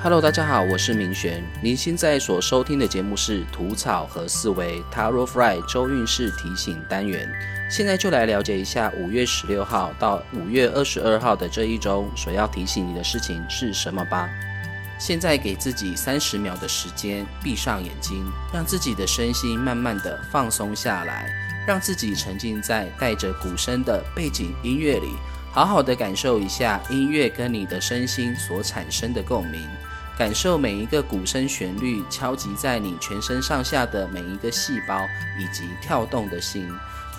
Hello，大家好，我是明璇。您现在所收听的节目是《吐草和思维 Taro Fry 周运势提醒单元》。现在就来了解一下五月十六号到五月二十二号的这一周所要提醒你的事情是什么吧。现在给自己三十秒的时间，闭上眼睛，让自己的身心慢慢的放松下来，让自己沉浸在带着鼓声的背景音乐里，好好的感受一下音乐跟你的身心所产生的共鸣。感受每一个鼓声旋律敲击在你全身上下的每一个细胞以及跳动的心。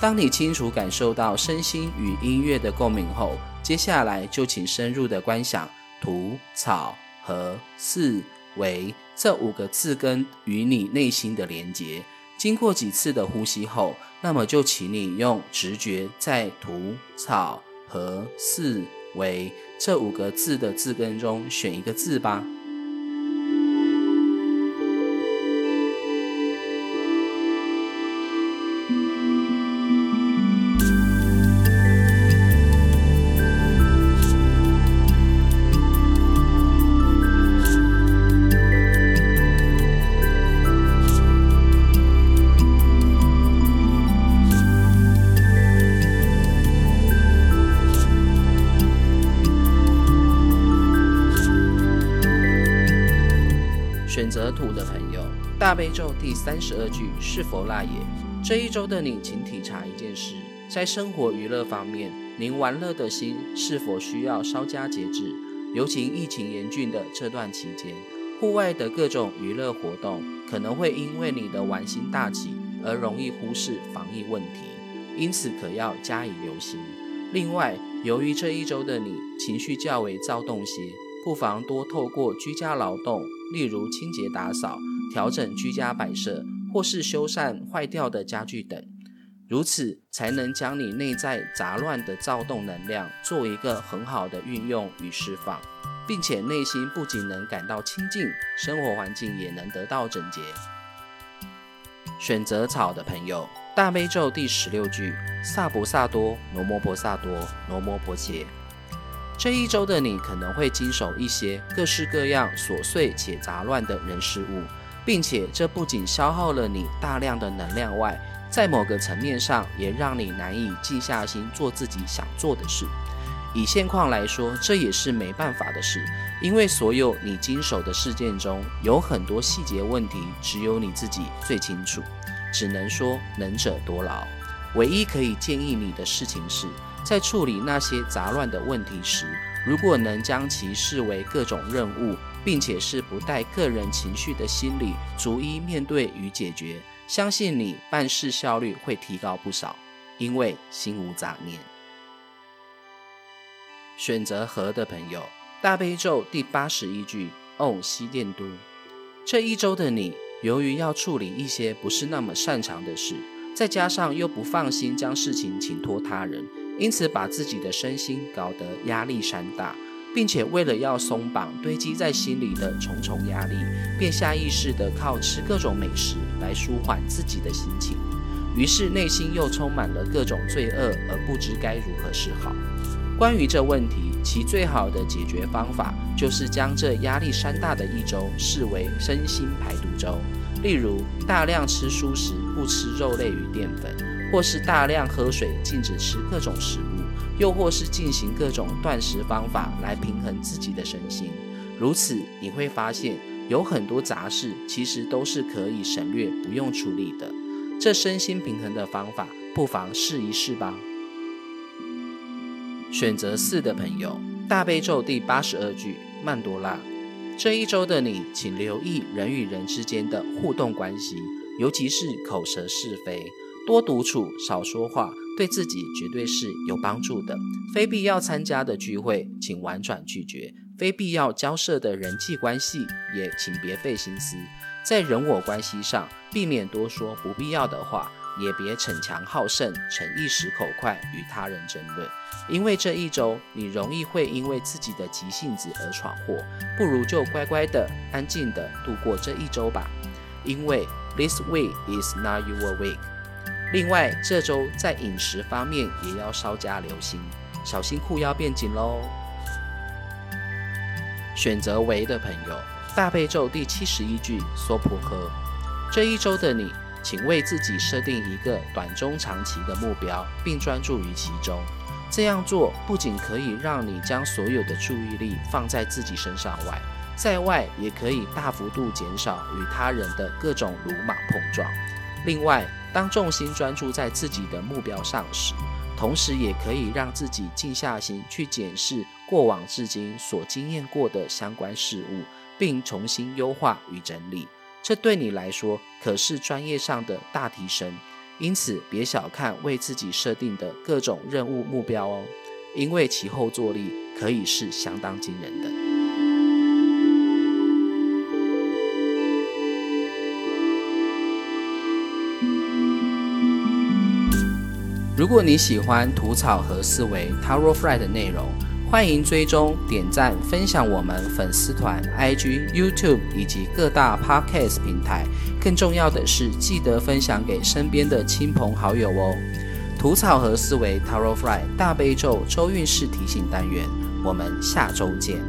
当你清楚感受到身心与音乐的共鸣后，接下来就请深入的观想土、草、和、四、为这五个字根与你内心的连结。经过几次的呼吸后，那么就请你用直觉在土、草、和、四、为这五个字的字根中选一个字吧。选择土的朋友，大悲咒第三十二句是否辣也？这一周的你，请体察一件事：在生活娱乐方面，您玩乐的心是否需要稍加节制？尤其疫情严峻的这段期间，户外的各种娱乐活动可能会因为你的玩心大起而容易忽视防疫问题，因此可要加以留心。另外，由于这一周的你情绪较为躁动些，不妨多透过居家劳动。例如清洁打扫、调整居家摆设，或是修缮坏掉的家具等，如此才能将你内在杂乱的躁动能量做一个很好的运用与释放，并且内心不仅能感到清净，生活环境也能得到整洁。选择草的朋友，大悲咒第十六句：萨婆萨多，罗摩婆萨多，罗摩婆伽。这一周的你可能会经手一些各式各样琐碎且杂乱的人事物，并且这不仅消耗了你大量的能量外，在某个层面上也让你难以静下心做自己想做的事。以现况来说，这也是没办法的事，因为所有你经手的事件中有很多细节问题，只有你自己最清楚。只能说能者多劳。唯一可以建议你的事情是。在处理那些杂乱的问题时，如果能将其视为各种任务，并且是不带个人情绪的心理，逐一面对与解决，相信你办事效率会提高不少，因为心无杂念。选择和的朋友，大悲咒第八十一句：哦，西殿都。这一周的你，由于要处理一些不是那么擅长的事，再加上又不放心将事情请托他人。因此，把自己的身心搞得压力山大，并且为了要松绑堆积在心里的重重压力，便下意识地靠吃各种美食来舒缓自己的心情。于是内心又充满了各种罪恶，而不知该如何是好。关于这问题，其最好的解决方法就是将这压力山大的一周视为身心排毒周，例如大量吃蔬食，不吃肉类与淀粉。或是大量喝水，禁止吃各种食物，又或是进行各种断食方法来平衡自己的身心。如此，你会发现有很多杂事其实都是可以省略、不用处理的。这身心平衡的方法，不妨试一试吧。选择四的朋友，大悲咒第八十二句曼多拉。这一周的你，请留意人与人之间的互动关系，尤其是口舌是非。多独处，少说话，对自己绝对是有帮助的。非必要参加的聚会，请婉转拒绝；非必要交涉的人际关系，也请别费心思。在人我关系上，避免多说不必要的话，也别逞强好胜，逞一时口快与他人争论。因为这一周，你容易会因为自己的急性子而闯祸，不如就乖乖的、安静的度过这一周吧。因为 this week is not your week。另外，这周在饮食方面也要稍加留心，小心裤腰变紧喽。选择为的朋友，大悲咒第七十一句娑婆诃。这一周的你，请为自己设定一个短中长期的目标，并专注于其中。这样做不仅可以让你将所有的注意力放在自己身上外，在外也可以大幅度减少与他人的各种鲁莽碰撞。另外，当重心专注在自己的目标上时，同时也可以让自己静下心去检视过往至今所经验过的相关事物，并重新优化与整理。这对你来说可是专业上的大提升。因此，别小看为自己设定的各种任务目标哦，因为其后坐力可以是相当惊人的。如果你喜欢吐草和思维 Tarot Fry 的内容，欢迎追踪、点赞、分享我们粉丝团、IG、YouTube 以及各大 Podcast 平台。更重要的是，记得分享给身边的亲朋好友哦。吐草和思维 Tarot Fry 大悲咒周运势提醒单元，我们下周见。